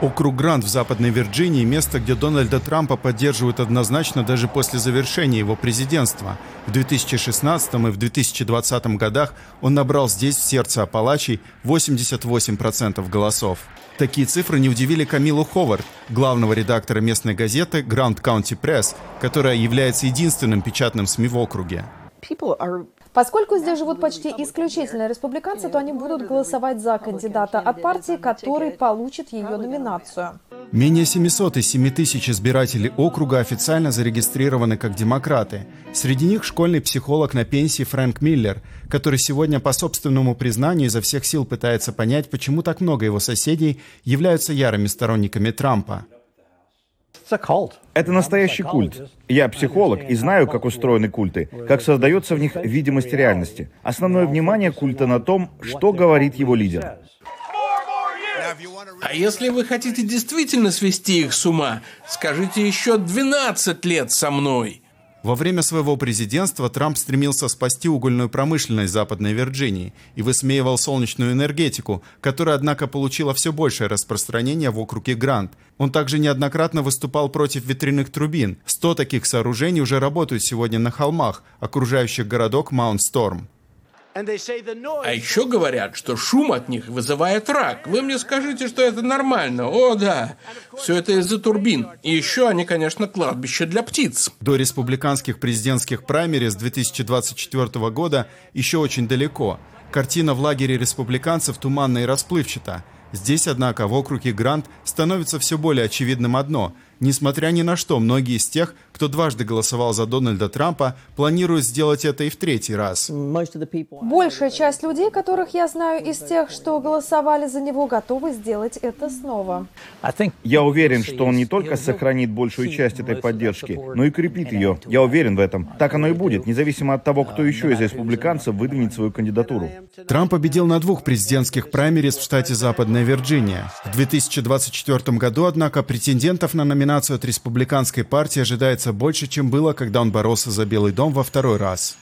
Округ Грант в Западной Вирджинии – место, где Дональда Трампа поддерживают однозначно даже после завершения его президентства. В 2016 и в 2020 годах он набрал здесь, в сердце Апалачей, 88% голосов. Такие цифры не удивили Камилу Ховард, главного редактора местной газеты Grand County Press, которая является единственным печатным СМИ в округе. Поскольку здесь живут почти исключительно республиканцы, то они будут голосовать за кандидата от партии, который получит ее номинацию. Менее 700 из 7 тысяч избирателей округа официально зарегистрированы как демократы. Среди них школьный психолог на пенсии Фрэнк Миллер, который сегодня по собственному признанию изо всех сил пытается понять, почему так много его соседей являются ярыми сторонниками Трампа. Это настоящий культ. Я психолог и знаю, как устроены культы, как создается в них видимость реальности. Основное внимание культа на том, что говорит его лидер. А если вы хотите действительно свести их с ума, скажите еще 12 лет со мной. Во время своего президентства Трамп стремился спасти угольную промышленность Западной Вирджинии и высмеивал солнечную энергетику, которая, однако, получила все большее распространение в округе Грант. Он также неоднократно выступал против ветряных турбин. Сто таких сооружений уже работают сегодня на холмах, окружающих городок Маунт-Сторм. А еще говорят, что шум от них вызывает рак. Вы мне скажите, что это нормально. О, да. Все это из-за турбин. И еще они, конечно, кладбище для птиц. До республиканских президентских праймериз 2024 года еще очень далеко. Картина в лагере республиканцев туманна и расплывчата. Здесь, однако, в округе Грант становится все более очевидным одно – Несмотря ни на что, многие из тех, кто дважды голосовал за Дональда Трампа, планируют сделать это и в третий раз. Большая часть людей, которых я знаю из тех, что голосовали за него, готовы сделать это снова. Я уверен, что он не только сохранит большую часть этой поддержки, но и крепит ее. Я уверен в этом. Так оно и будет, независимо от того, кто еще из республиканцев выдвинет свою кандидатуру. Трамп победил на двух президентских праймериз в штате Западная Вирджиния. В 2024 году, однако, претендентов на номинацию от республиканской партии ожидается больше, чем было, когда он боролся за Белый дом во второй раз.